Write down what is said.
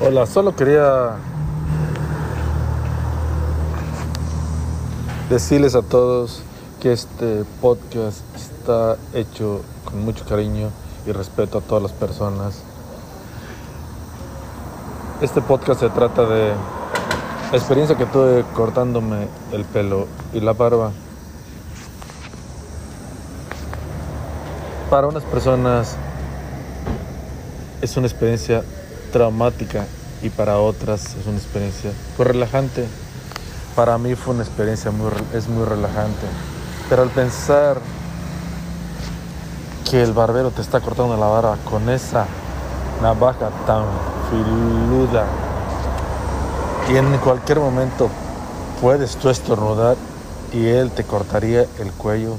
Hola, solo quería decirles a todos que este podcast está hecho con mucho cariño y respeto a todas las personas. Este podcast se trata de la experiencia que tuve cortándome el pelo y la barba. Para unas personas es una experiencia traumática y para otras es una experiencia pues relajante. Para mí fue una experiencia muy es muy relajante. Pero al pensar que el barbero te está cortando la barba con esa navaja tan filuda y en cualquier momento puedes tú estornudar y él te cortaría el cuello